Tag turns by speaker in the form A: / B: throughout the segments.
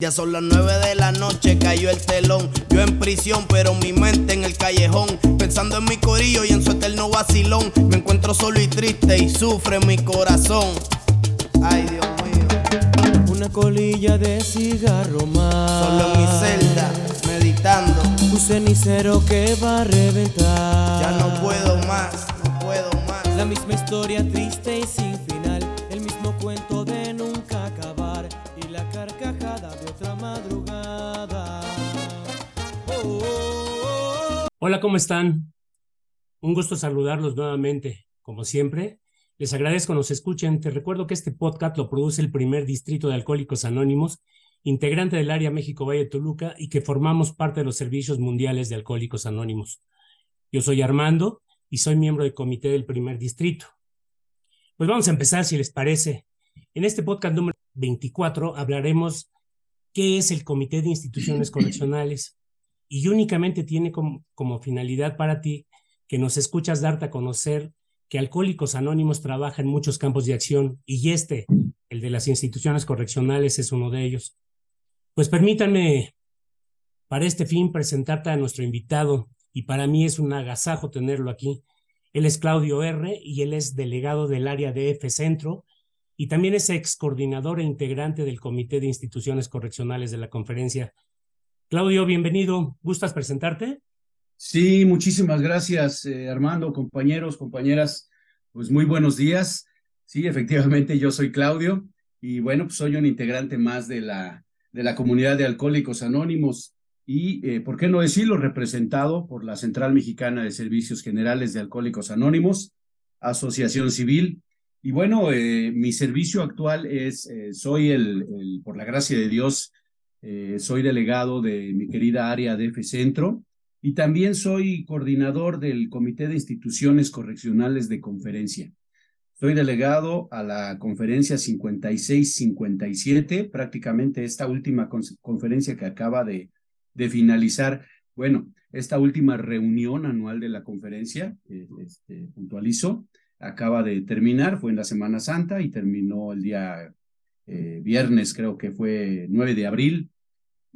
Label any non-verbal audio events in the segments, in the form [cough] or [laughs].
A: Ya son las nueve de la noche, cayó el telón. Yo en prisión, pero mi mente en el callejón. Pensando en mi corillo y en su eterno vacilón. Me encuentro solo y triste y sufre mi corazón. Ay, Dios mío.
B: Una colilla de cigarro más.
A: Solo en mi celda, meditando.
B: Un cenicero que va a reventar.
A: Ya no puedo más, no puedo más.
B: La misma historia triste y sin final. El mismo cuento
C: Hola, ¿cómo están? Un gusto saludarlos nuevamente. Como siempre, les agradezco nos escuchen. Te recuerdo que este podcast lo produce el primer distrito de Alcohólicos Anónimos, integrante del área México Valle Toluca y que formamos parte de los servicios mundiales de Alcohólicos Anónimos. Yo soy Armando y soy miembro del comité del primer distrito. Pues vamos a empezar, si les parece. En este podcast número 24 hablaremos qué es el Comité de Instituciones [clears throat] Correccionales y únicamente tiene como, finalidad para ti que nos escuchas darte a conocer que Alcohólicos Anónimos trabaja en muchos campos de acción y este, el de las instituciones correccionales, es uno de ellos. Pues permítanme para este fin presentarte a nuestro invitado y para mí es un agasajo tenerlo aquí. Él es Claudio R. y él es delegado del área de F Centro y también es ex coordinador e integrante del Comité de Instituciones Correccionales de la conferencia. Claudio, bienvenido. ¿Gustas presentarte?
D: Sí, muchísimas gracias, eh, Armando, compañeros, compañeras. Pues muy buenos días. Sí, efectivamente, yo soy Claudio y bueno, pues soy un integrante más de la, de la comunidad de Alcohólicos Anónimos y, eh, ¿por qué no decirlo?, representado por la Central Mexicana de Servicios Generales de Alcohólicos Anónimos, Asociación Civil. Y bueno, eh, mi servicio actual es, eh, soy el, el, por la gracia de Dios, eh, soy delegado de mi querida área de F Centro y también soy coordinador del Comité de Instituciones Correccionales de Conferencia. Soy delegado a la conferencia 56-57, prácticamente esta última con conferencia que acaba de, de, finalizar. Bueno, esta última reunión anual de la conferencia, eh, este, puntualizo, acaba de terminar, fue en la Semana Santa y terminó el día eh, viernes, creo que fue 9 de abril.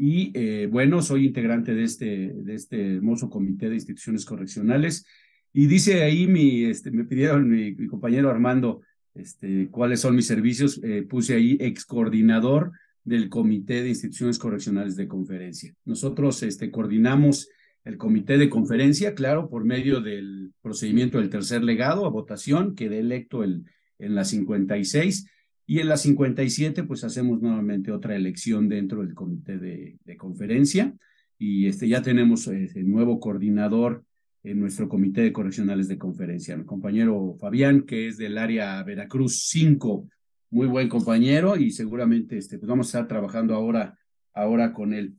D: Y eh, bueno, soy integrante de este, de este hermoso comité de instituciones correccionales. Y dice ahí mi, este, me pidieron mi, compañero Armando, este, cuáles son mis servicios. Eh, puse ahí ex coordinador del Comité de Instituciones Correccionales de Conferencia. Nosotros este, coordinamos el comité de conferencia, claro, por medio del procedimiento del tercer legado a votación, quedé electo el, en la 56 y en la 57 pues hacemos nuevamente otra elección dentro del comité de, conferencia. Y este, ya tenemos el este, nuevo coordinador en nuestro comité de correccionales de conferencia, mi compañero Fabián, que es del área Veracruz 5, muy buen compañero y seguramente este, pues vamos a estar trabajando ahora, ahora con él.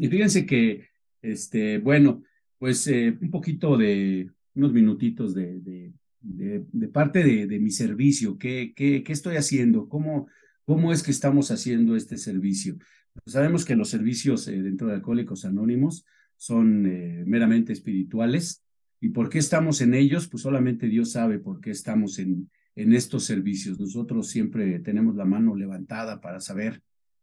D: Y fíjense que este, bueno, pues eh, un poquito de, unos minutitos de, de, parte de, de, mi servicio, ¿qué, qué, qué estoy haciendo? ¿Cómo, ¿Cómo es que estamos haciendo este servicio? Pues sabemos que los servicios eh, dentro de Alcohólicos Anónimos son eh, meramente espirituales. ¿Y por qué estamos en ellos? Pues solamente Dios sabe por qué estamos en, en estos servicios. Nosotros siempre tenemos la mano levantada para saber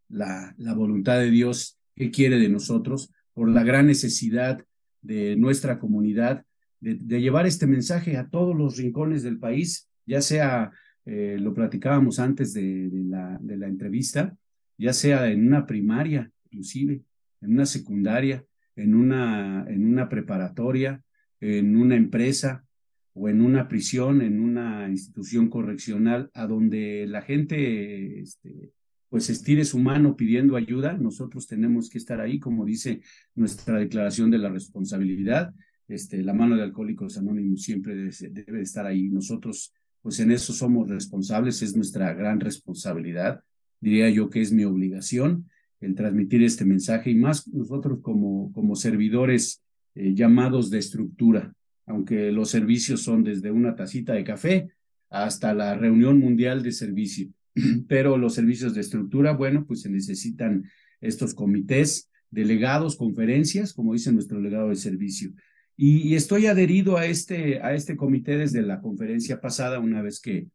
D: la, la voluntad de Dios, qué quiere de nosotros, por la gran necesidad de nuestra comunidad de, llevar este mensaje a todos los rincones del país, ya sea, eh, lo platicábamos antes de, de, la, de la entrevista, ya sea en una primaria, inclusive, en una secundaria, en una, en una preparatoria, en una empresa o en una prisión, en una institución correccional, a donde la gente este, pues estire su mano pidiendo ayuda, nosotros tenemos que estar ahí, como dice nuestra declaración de la responsabilidad. Este, la mano de Alcohólicos Anónimos siempre debe, estar ahí. Nosotros, pues en eso somos responsables, es nuestra gran responsabilidad. Diría yo que es mi obligación el transmitir este mensaje y más nosotros como, como servidores eh, llamados de estructura, aunque los servicios son desde una tacita de café hasta la reunión mundial de servicio. [clears throat] pero los servicios de estructura, bueno, pues se necesitan estos comités, delegados, conferencias, como dice nuestro delegado de servicio. Y, estoy adherido a este, a este comité desde la conferencia pasada, una vez que,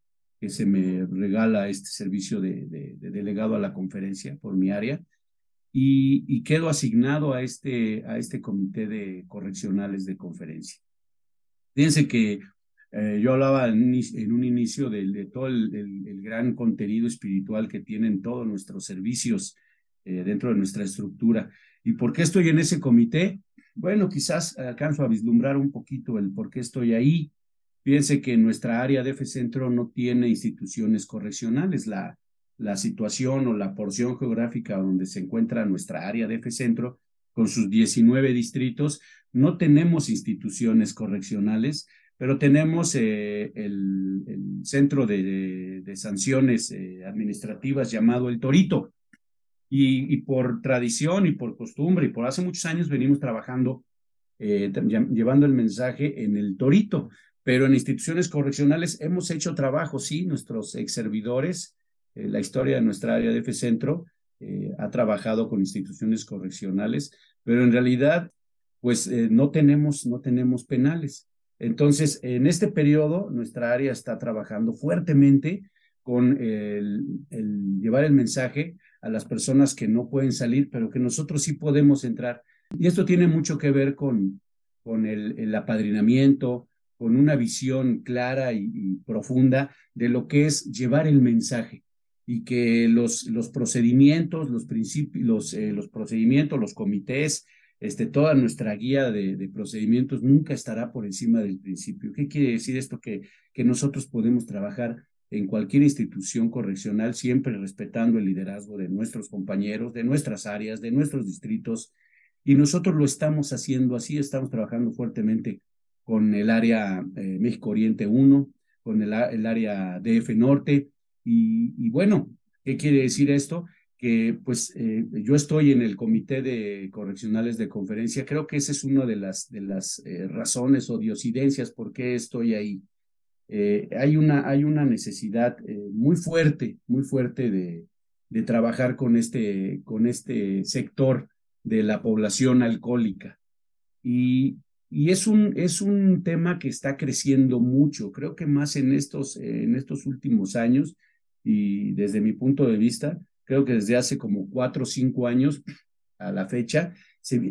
D: se me regala este servicio de, de, delegado a la conferencia por mi área y, quedo asignado a este, a este comité de correccionales de conferencia. Fíjense que eh, yo hablaba en, un inicio de, todo el, el, gran contenido espiritual que tienen todos nuestros servicios eh, dentro de nuestra estructura. ¿Y por qué estoy en ese comité? Bueno, quizás alcanzo a vislumbrar un poquito el por qué estoy ahí. Fíjense que nuestra área de F Centro no tiene instituciones correccionales. La, la situación o la porción geográfica donde se encuentra nuestra área de F Centro, con sus 19 distritos, no tenemos instituciones correccionales, pero tenemos eh, el, centro de, de sanciones eh, administrativas llamado el Torito. Y, por tradición y por costumbre y por hace muchos años venimos trabajando, eh, llevando el mensaje en el Torito, pero en instituciones correccionales hemos hecho trabajo, sí, nuestros ex servidores, la historia de nuestra área de F Centro ha trabajado con instituciones correccionales, pero en realidad, pues no tenemos, no tenemos penales. Entonces, en este periodo, nuestra área está trabajando fuertemente con el, llevar el mensaje a las personas que no pueden salir, pero que nosotros sí podemos entrar. Y esto tiene mucho que ver con, con el, apadrinamiento, con una visión clara y, profunda de lo que es llevar el mensaje y que los, los procedimientos, los los, eh, los procedimientos, los comités, este, toda nuestra guía de, procedimientos nunca estará por encima del principio. ¿Qué quiere decir esto? Que, que nosotros podemos trabajar en cualquier institución correccional, siempre respetando el liderazgo de nuestros compañeros, de nuestras áreas, de nuestros distritos, y nosotros lo estamos haciendo así, estamos trabajando fuertemente con el área eh, México Oriente 1, con el, el área DF Norte, y, bueno, ¿qué quiere decir esto? que pues eh, yo estoy en el comité de correccionales de conferencia, creo que esa es una de las, de las eh, razones o diosidencias por qué estoy ahí. Eh, hay, una, hay una necesidad muy fuerte, muy fuerte de, de trabajar con este, con este sector de la población alcohólica. Y, y es, un, es un tema que está creciendo mucho, creo que más en estos, en estos últimos años y desde mi punto de vista, creo que desde hace como cuatro o cinco años a la fecha,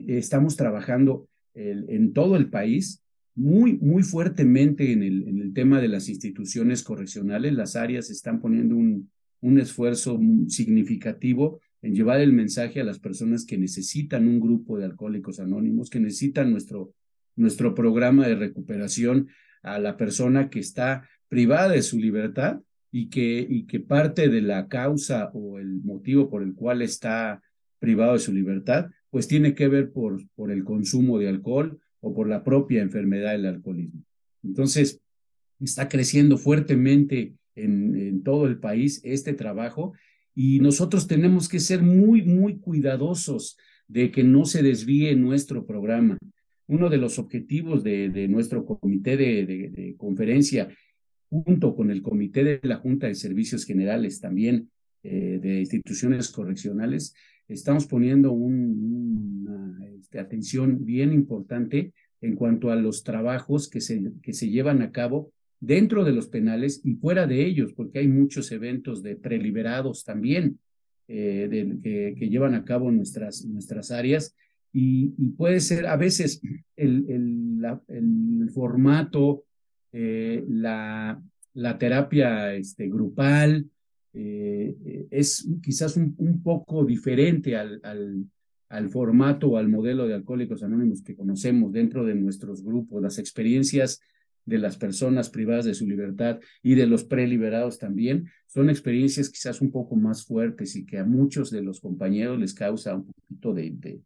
D: estamos trabajando en todo el país muy, muy fuertemente en el, en el tema de las instituciones correccionales. Las áreas están poniendo un, un esfuerzo significativo en llevar el mensaje a las personas que necesitan un grupo de alcohólicos anónimos, que necesitan nuestro, nuestro programa de recuperación a la persona que está privada de su libertad y que, y que parte de la causa o el motivo por el cual está privado de su libertad, pues tiene que ver por, por el consumo de alcohol o por la propia enfermedad del alcoholismo. Entonces, está creciendo fuertemente en, todo el país este trabajo y nosotros tenemos que ser muy, muy cuidadosos de que no se desvíe nuestro programa. Uno de los objetivos de, nuestro comité de conferencia junto con el Comité de la Junta de Servicios Generales también eh, de instituciones correccionales, estamos poniendo una este, atención bien importante en cuanto a los trabajos que se, que se llevan a cabo dentro de los penales y fuera de ellos, porque hay muchos eventos de preliberados también eh, que, que, llevan a cabo nuestras, nuestras áreas. Y, puede ser a veces el, el formato eh, la, la, terapia este, grupal eh, es quizás un, un poco diferente al, al, al, formato o al modelo de alcohólicos anónimos que conocemos dentro de nuestros grupos, las experiencias de las personas privadas de su libertad y de los preliberados también, son experiencias quizás un poco más fuertes y que a muchos de los compañeros les causa un poquito de, de,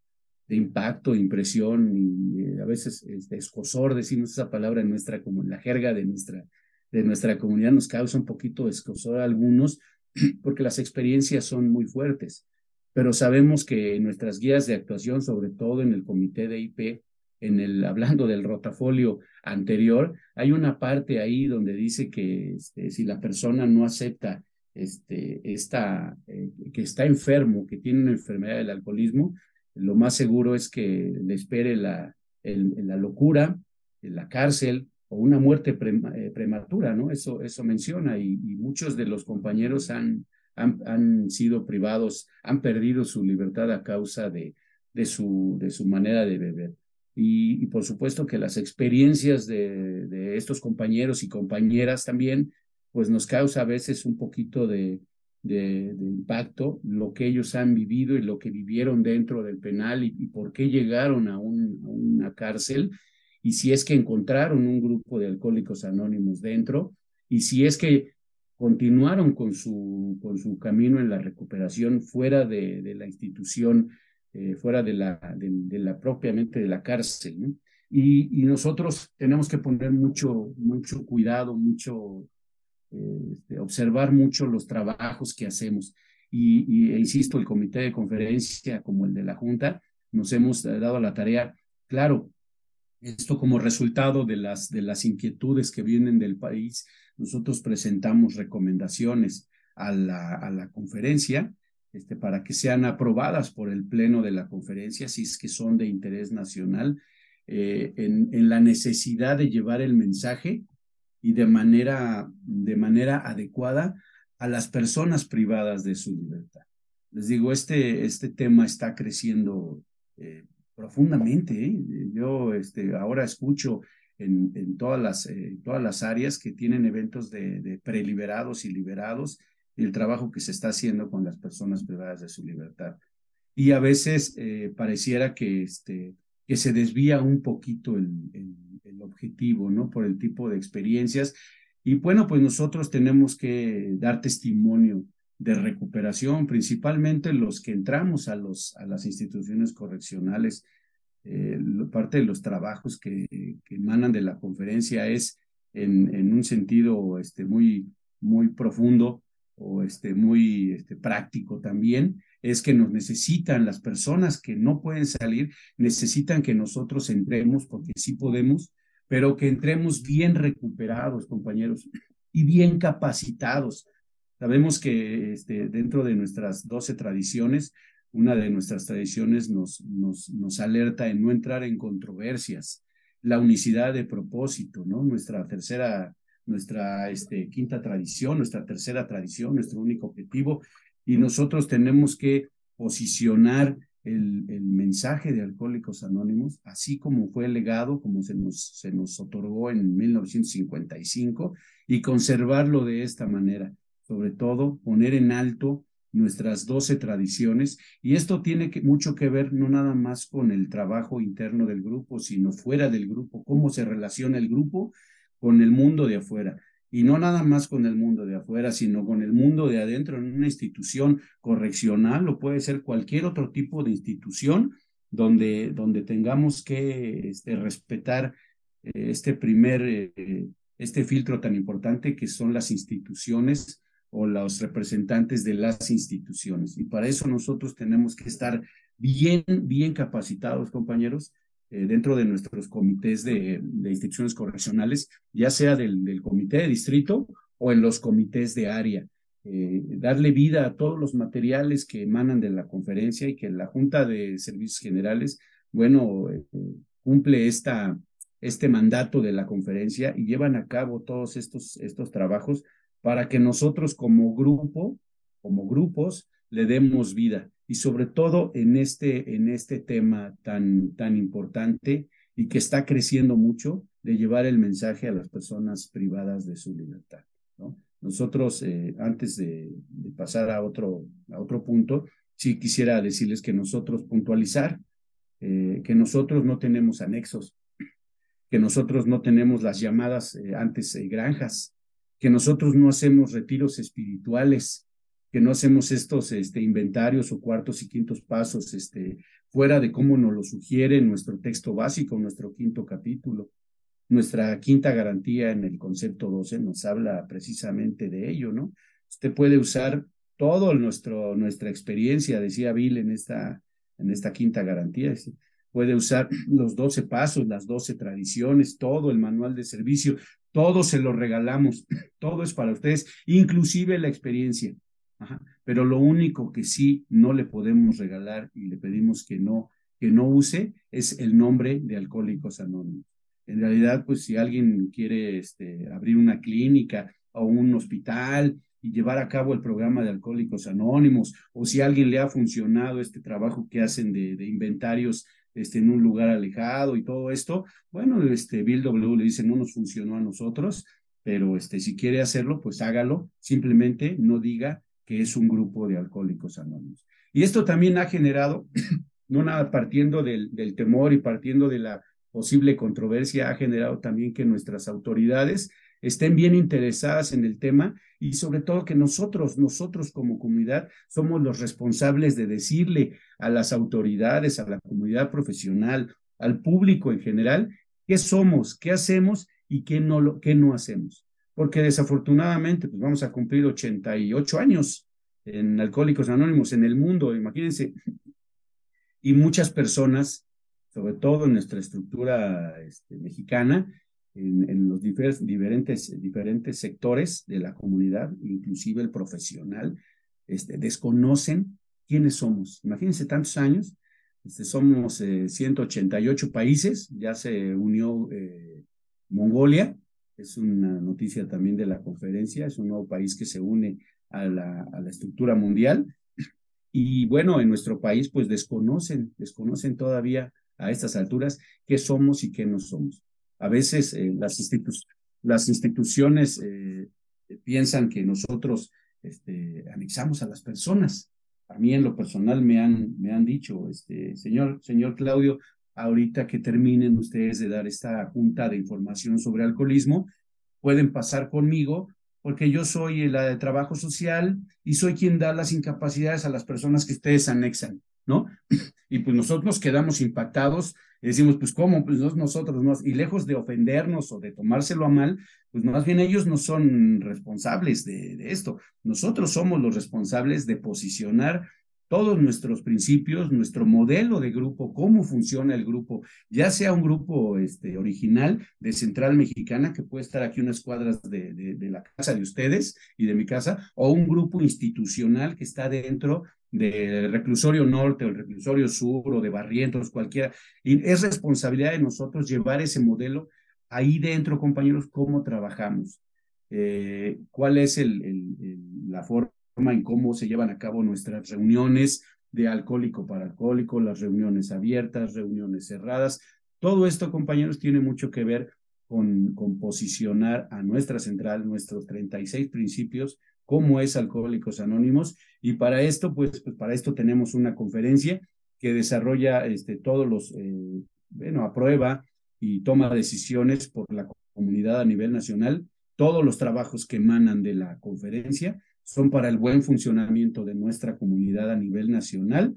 D: de impacto, impresión y eh, a veces este, escosor, decimos esa palabra en nuestra, como en la jerga de nuestra, de nuestra comunidad, nos causa un poquito de escosor a algunos [clears throat] porque las experiencias son muy fuertes. Pero sabemos que nuestras guías de actuación, sobre todo en el comité de IP, en el, [laughs] hablando del rotafolio anterior, hay una parte ahí donde dice que este, si la persona no acepta este, esta, eh, que está enfermo, que tiene una enfermedad del alcoholismo, lo más seguro es que le espere la, la locura, la cárcel o una muerte eh, prematura, ¿no? Eso, eso menciona y, muchos de los compañeros han, han, sido privados, han perdido su libertad a causa de, de, su, de su manera de beber. Y, por supuesto que las experiencias de, de, estos compañeros y compañeras también, pues nos causa a veces un poquito de, de, impacto, lo que ellos han vivido y lo que vivieron dentro del penal y, por qué llegaron a, un, a, una cárcel y si es que encontraron un grupo de alcohólicos anónimos dentro y si es que continuaron con su, con su camino en la recuperación fuera de, de la institución, eh, fuera de la, de, la propiamente de la cárcel. Y, y, nosotros tenemos que poner mucho, mucho cuidado, mucho este, observar mucho los trabajos que hacemos. Y, e insisto, el comité de conferencia como el de la Junta, nos hemos dado la tarea, claro, esto como resultado de las, de las inquietudes que vienen del país, nosotros presentamos recomendaciones a la, a la conferencia este, para que sean aprobadas por el Pleno de la conferencia, si es que son de interés nacional, eh, en, en, la necesidad de llevar el mensaje y de manera, de manera adecuada a las personas privadas de su libertad. Les digo, este, este tema está creciendo eh, profundamente. ¿eh? Yo este, ahora escucho en, todas, las, eh, todas las áreas que tienen eventos de, preliberados y liberados y el trabajo que se está haciendo con las personas privadas de su libertad. Y a veces pareciera que, este, que se desvía un poquito el, el, objetivo, ¿no? Por el tipo de experiencias. Y bueno, pues nosotros tenemos que dar testimonio de recuperación, principalmente los que entramos a, los, a las instituciones correccionales. Eh, parte de los trabajos que, que, emanan de la conferencia es en, en un sentido este, muy, muy profundo o este, muy este, práctico también, es que nos necesitan las personas que no pueden salir, necesitan que nosotros entremos, porque sí podemos, pero que entremos bien recuperados, compañeros, y bien capacitados. Sabemos que este, dentro de nuestras doce tradiciones, una de nuestras tradiciones nos, alerta en no entrar en controversias, la unicidad de propósito. Nuestra tercera, nuestra este, quinta tradición, nuestra tercera tradición, nuestro único objetivo, y nosotros tenemos que posicionar el, el, mensaje de Alcohólicos Anónimos, así como fue legado, como se nos, se nos otorgó en 1955, y conservarlo de esta manera. Sobre todo, poner en alto nuestras doce tradiciones, y esto tiene que, mucho que ver no nada más con el trabajo interno del grupo, sino fuera del grupo, cómo se relaciona el grupo con el mundo de afuera. Y no nada más con el mundo de afuera, sino con el mundo de adentro en una institución correccional o puede ser cualquier otro tipo de institución donde, donde tengamos que este, respetar eh, este primer, eh, este filtro tan importante que son las instituciones o los representantes de las instituciones. Y para eso nosotros tenemos que estar bien, bien capacitados, compañeros, eh, dentro de nuestros comités de, instituciones correccionales, ya sea del, comité de distrito o en los comités de área. Eh, darle vida a todos los materiales que emanan de la conferencia y que la Junta de Servicios Generales, bueno, eh, cumple esta, este mandato de la conferencia y llevan a cabo todos estos, estos trabajos para que nosotros como grupo, como grupos, le demos vida y sobre todo en este, en este tema tan, tan importante y que está creciendo mucho de llevar el mensaje a las personas privadas de su libertad. ¿no? Nosotros, eh, antes de, pasar a otro, a otro punto, sí quisiera decirles que nosotros puntualizar eh, que nosotros no tenemos anexos, que nosotros no tenemos las llamadas eh, antes granjas, que nosotros no hacemos retiros espirituales, que no hacemos estos este, inventarios o cuartos y quintos pasos este, fuera de cómo nos lo sugiere nuestro texto básico, nuestro quinto capítulo. Nuestra quinta garantía en el concepto 12 nos habla precisamente de ello, ¿no? Usted puede usar todo nuestro, nuestra experiencia, decía Bill en esta, en esta quinta garantía, puede usar [clears throat] los 12 pasos, las 12 tradiciones, todo el manual de servicio, todo se lo regalamos, [laughs] todo es para ustedes, inclusive la experiencia. Pero lo único que sí no le podemos regalar y le pedimos que no, que no use es el nombre de Alcohólicos Anónimos. En realidad, pues si alguien quiere este, abrir una clínica o un hospital y llevar a cabo el programa de Alcohólicos Anónimos, o si a alguien le ha funcionado este trabajo que hacen de, de inventarios este, en un lugar alejado y todo esto, bueno, este, Bill W le dice, no nos funcionó a nosotros, pero este, si quiere hacerlo, pues hágalo, simplemente no diga que es un grupo de alcohólicos anónimos. Y esto también ha generado, [clears throat] no nada partiendo del, del temor y partiendo de la posible controversia, ha generado también que nuestras autoridades estén bien interesadas en el tema y sobre todo que nosotros, nosotros como comunidad, somos los responsables de decirle a las autoridades, a la comunidad profesional, al público en general, qué somos, qué hacemos y qué no, qué no hacemos. Porque desafortunadamente, pues vamos a cumplir 88 años en Alcohólicos Anónimos en el mundo, imagínense. Y muchas personas, sobre todo en nuestra estructura este, mexicana, en, los diferentes, diferentes sectores de la comunidad, inclusive el profesional, este, desconocen quiénes somos. Imagínense tantos años, este, somos 188 eh, países, ya se unió eh, Mongolia, es una noticia también de la conferencia, es un nuevo país que se une a la, a la estructura mundial. Y bueno, en nuestro país pues desconocen, desconocen todavía a estas alturas qué somos y qué no somos. A veces eh, las, las, instituciones eh, piensan que nosotros este, anexamos a las personas. A mí en lo personal me han, me han dicho, este, señor, señor Claudio, ahorita que terminen ustedes de dar esta junta de información sobre alcoholismo, pueden pasar conmigo porque yo soy la de trabajo social y soy quien da las incapacidades a las personas que ustedes anexan, ¿no? [clears throat] Y pues nosotros nos quedamos impactados decimos, pues cómo, pues nosotros, no, y lejos de ofendernos o de tomárselo a mal, pues más bien ellos no son responsables de, de esto. Nosotros somos los responsables de posicionar todos nuestros principios, nuestro modelo de grupo, cómo funciona el grupo, ya sea un grupo este, original de Central Mexicana, que puede estar aquí unas cuadras de, de, de, la casa de ustedes y de mi casa, o un grupo institucional que está dentro del reclusorio norte o el reclusorio sur o de Barrientos, cualquiera. Y es responsabilidad de nosotros llevar ese modelo ahí dentro, compañeros, cómo trabajamos, eh, cuál es el, la forma en cómo se llevan a cabo nuestras reuniones de alcohólico para alcohólico, las reuniones abiertas, reuniones cerradas. Todo esto, compañeros, tiene mucho que ver con, con posicionar a nuestra central, nuestros 36 principios cómo es Alcohólicos Anónimos. Y para esto, pues, pues para esto tenemos una conferencia que desarrolla este, todos los, eh, bueno, aprueba y toma decisiones por la comunidad a nivel nacional. Todos los trabajos que emanan de la conferencia son para el buen funcionamiento de nuestra comunidad a nivel nacional,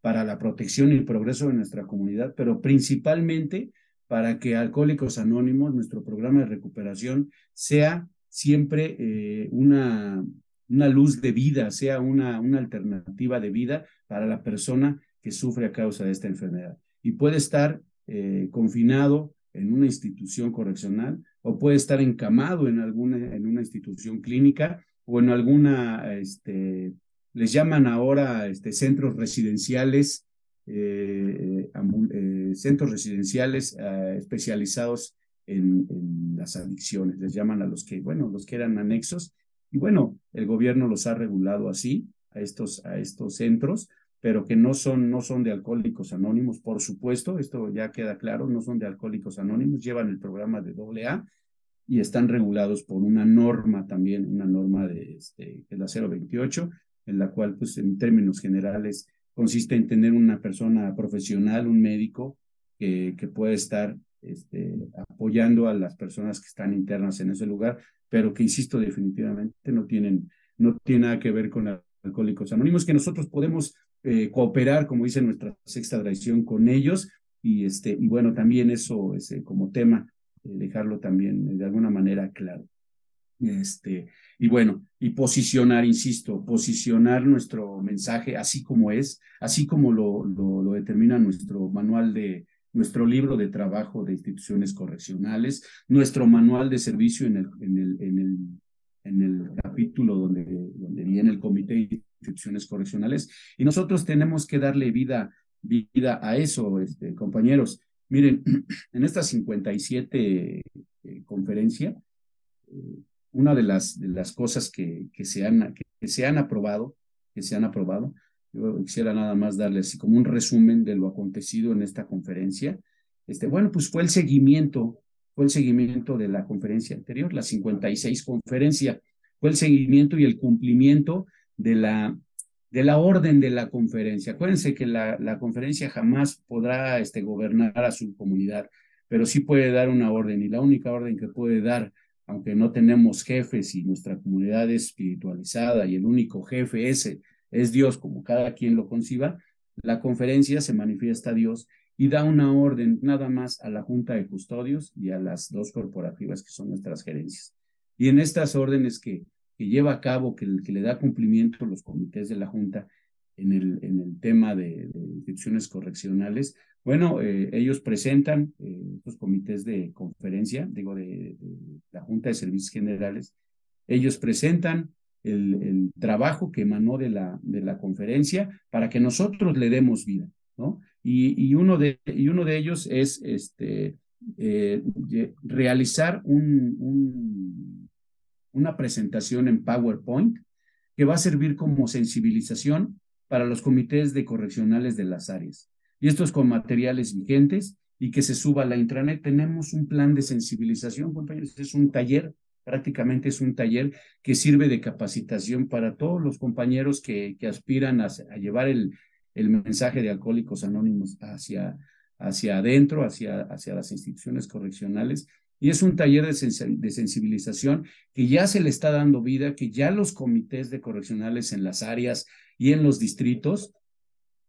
D: para la protección y el progreso de nuestra comunidad, pero principalmente para que Alcohólicos Anónimos, nuestro programa de recuperación, sea siempre eh, una, una luz de vida, sea una, una alternativa de vida para la persona que sufre a causa de esta enfermedad. Y puede estar eh, confinado en una institución correccional o puede estar encamado en alguna en una institución clínica o en alguna este les llaman ahora este centros residenciales eh, centros residenciales especializados en, las adicciones, les llaman a los que, bueno, los que eran anexos, y bueno, el gobierno los ha regulado así, a estos, a estos centros, pero que no son, no son de alcohólicos anónimos, por supuesto, esto ya queda claro, no son de alcohólicos anónimos, llevan el programa de AA y están regulados por una norma también, una norma de este, la 028, en la cual, pues, en términos generales, consiste en tener una persona profesional, un médico, que puede estar este, apoyando a las personas que están internas en ese lugar, pero que, insisto, definitivamente no tienen, no tiene nada que ver con alcohólicos anónimos, que nosotros podemos eh, cooperar, como dice nuestra sexta tradición, con ellos, y, este, y bueno, también eso es eh, como tema, eh, dejarlo también de alguna manera claro. Este, y bueno, y posicionar, insisto, posicionar nuestro mensaje así como es, así como lo, lo, lo determina nuestro manual de, nuestro libro de trabajo de instituciones correccionales, nuestro manual de servicio en el, en el, en el, en el capítulo donde, donde viene el Comité de Instituciones Correccionales, y nosotros tenemos que darle vida, vida a eso, este, compañeros. Miren, [clears throat] en esta 57 eh, conferencia, eh, una de las, de las cosas que, que, se han, que, se han aprobado, que se han aprobado, yo quisiera nada más darles como un resumen de lo acontecido en esta conferencia. Este, bueno, pues fue el seguimiento, fue el seguimiento de la conferencia anterior, la 56 conferencia, fue el seguimiento y el cumplimiento de la, de la orden de la conferencia. Acuérdense que la, la conferencia jamás podrá este, gobernar a su comunidad, pero sí puede dar una orden y la única orden que puede dar aunque no tenemos jefes y nuestra comunidad es espiritualizada y el único jefe ese es Dios como cada quien lo conciba, la conferencia se manifiesta a Dios y da una orden nada más a la Junta de Custodios y a las dos corporativas que son nuestras gerencias. Y en estas órdenes que, que lleva a cabo, que, que le da cumplimiento los comités de la Junta en el, en el tema de, de instituciones correccionales, bueno, eh, ellos presentan eh, comités de conferencia, digo, de, la Junta de Servicios Generales, ellos presentan el, trabajo que emanó de la, de la conferencia para que nosotros le demos vida, ¿no? Y, y uno, de, y uno de ellos es este, eh, realizar un, una presentación en PowerPoint que va a servir como sensibilización para los comités de correccionales de las áreas y esto es con materiales vigentes y que se suba a la intranet. Tenemos un plan de sensibilización, compañeros, es un taller, prácticamente es un taller que sirve de capacitación para todos los compañeros que, aspiran a, llevar el, mensaje de Alcohólicos Anónimos hacia, hacia adentro, hacia, hacia las instituciones correccionales. Y es un taller de, de, sensibilización que ya se le está dando vida, que ya los comités de correccionales en las áreas y en los distritos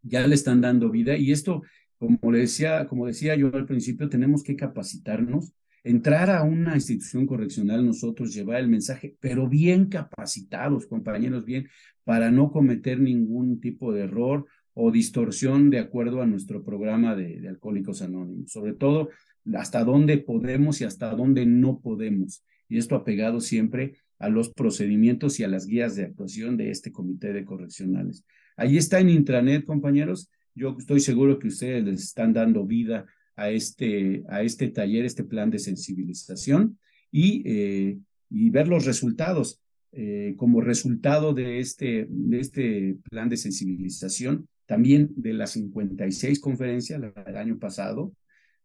D: ya le están dando vida y esto, como le decía, como decía yo al principio, tenemos que capacitarnos, entrar a una institución correccional nosotros, llevar el mensaje, pero bien capacitados, compañeros, bien, para no cometer ningún tipo de error o distorsión de acuerdo a nuestro programa de, Alcohólicos Anónimos, sobre todo hasta dónde podemos y hasta dónde no podemos. Y esto apegado siempre a los procedimientos y a las guías de actuación de este comité de correccionales. Ahí está en intranet, compañeros. Yo estoy seguro que ustedes les están dando vida a este, a este taller, este plan de sensibilización y, eh, y ver los resultados. Eh, como resultado de este, de este plan de sensibilización, también de las 56 conferencias del año pasado,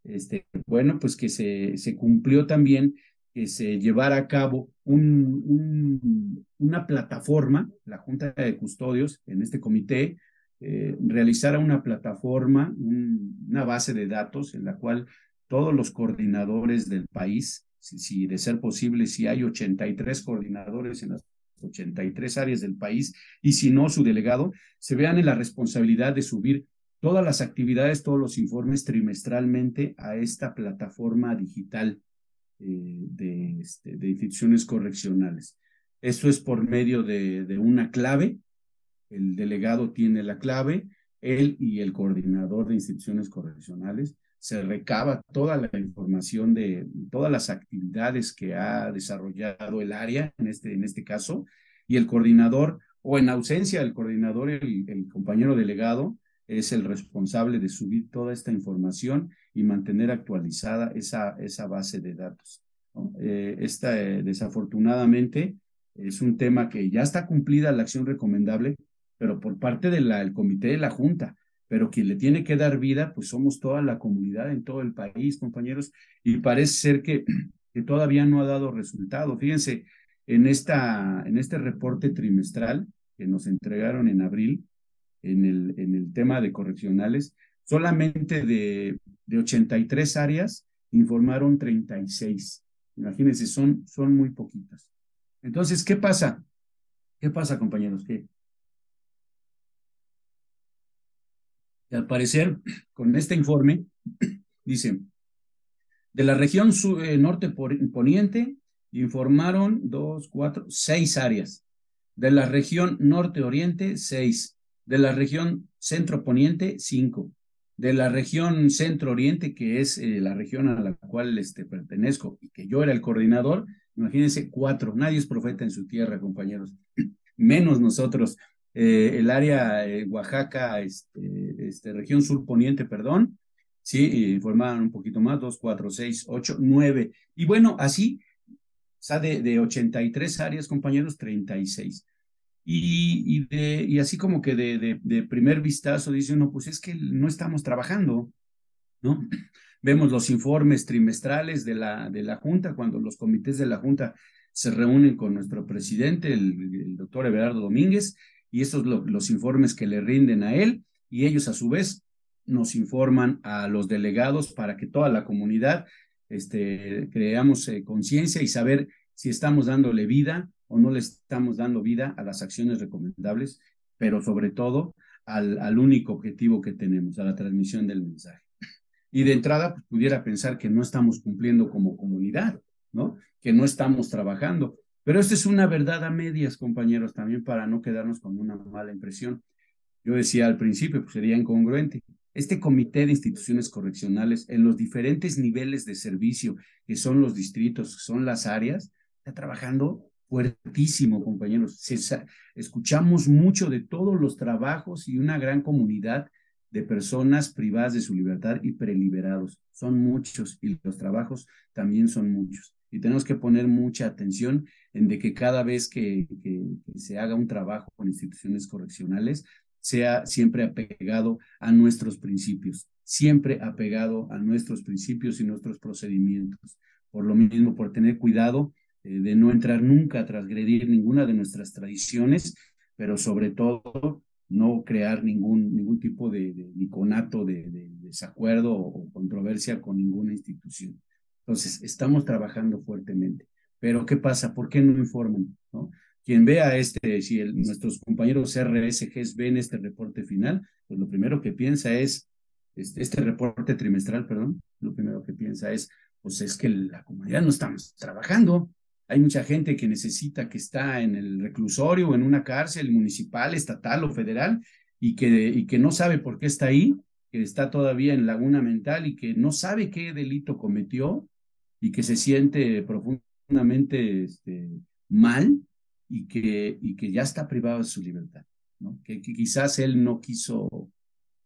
D: este, bueno, pues que se, se cumplió también que se llevara a cabo un, un, una plataforma, la Junta de Custodios en este comité, eh, realizara una plataforma, un, una base de datos en la cual todos los coordinadores del país, si, si, de ser posible, si hay 83 coordinadores en las 83 áreas del país y si no, su delegado, se vean en la responsabilidad de subir todas las actividades, todos los informes trimestralmente a esta plataforma digital eh, de, este, de, instituciones correccionales. Esto es por medio de, de, una clave. El delegado tiene la clave, él y el coordinador de instituciones correccionales. Se recaba toda la información de todas las actividades que ha desarrollado el área, en este, en este caso, y el coordinador, o en ausencia del coordinador, el, el compañero delegado, es el responsable de subir toda esta información y mantener actualizada esa, esa base de datos. Eh, esta, eh, desafortunadamente, es un tema que ya está cumplida la acción recomendable, pero por parte del comité de la Junta. Pero quien le tiene que dar vida, pues somos toda la comunidad en todo el país, compañeros, y parece ser que, que todavía no ha dado resultado. Fíjense, en, esta, en este reporte trimestral que nos entregaron en abril, en el, en el tema de correccionales, solamente de, de 83 áreas informaron 36. Imagínense, son, son muy poquitas. Entonces, ¿qué pasa? ¿Qué pasa, compañeros? Al parecer, con este informe, dice, de la región eh, norte poniente informaron dos, cuatro, seis áreas. De la región norte-oriente, seis de la región centro-poniente, cinco, de la región centro-oriente, que es eh, la región a la cual este, pertenezco y que yo era el coordinador, imagínense, cuatro. Nadie es profeta en su tierra, compañeros, [clears throat] menos nosotros. Eh, el área eh, Oaxaca, este, este, región sur-poniente, perdón, ¿sí? Formaban un poquito más, dos, cuatro, seis, ocho, nueve. Y bueno, así, o sea, de, de 83 áreas, compañeros, 36. Y, y, y así como que de, de, de primer vistazo dice uno, pues es que no estamos trabajando, ¿no? [clears throat] Vemos los informes trimestrales de la, de la Junta, cuando los comités de la Junta se reúnen con nuestro presidente, el, el doctor Everardo Domínguez, y estos los, informes que le rinden a él, y ellos a su vez nos informan a los delegados para que toda la comunidad este, creamos eh, conciencia y saber si estamos dándole vida o no le estamos dando vida a las acciones recomendables, pero sobre todo al, al único objetivo que tenemos, a la transmisión del mensaje. Y de entrada, pues, pudiera pensar que no estamos cumpliendo como comunidad, ¿no? Que no estamos trabajando. Pero esto es una verdad a medias, compañeros, también para no quedarnos con una mala impresión. Yo decía al principio, pues sería incongruente. Este comité de instituciones correccionales en los diferentes niveles de servicio, que son los distritos, que son las áreas, está trabajando fuertísimo, compañeros. Escuchamos mucho de todos los trabajos y una gran comunidad de personas privadas de su libertad y preliberados. Son muchos y los trabajos también son muchos. Y tenemos que poner mucha atención en de que cada vez que, se haga un trabajo con instituciones correccionales, sea siempre apegado a nuestros principios, siempre apegado a nuestros principios y nuestros procedimientos. Por lo mismo, por tener cuidado eh, de no entrar nunca a transgredir ninguna de nuestras tradiciones, pero sobre todo no crear ningún, ningún tipo de, de, de, desacuerdo o controversia con ninguna institución. Entonces, estamos trabajando fuertemente. Pero, ¿qué pasa? ¿Por qué no informan? ¿no? Quien vea este, si nuestros compañeros RSGs ven este reporte final, pues lo primero que piensa es, este, este reporte trimestral, perdón, lo primero que piensa es, pues es que la comunidad no estamos trabajando, hay mucha gente que necesita, que está en el reclusorio o en una cárcel municipal, estatal o federal y que, y que no sabe por qué está ahí, que está todavía en laguna mental y que no sabe qué delito cometió y que se siente profundamente este, mal y que, y que ya está privado de su libertad. Que, que quizás él no quiso,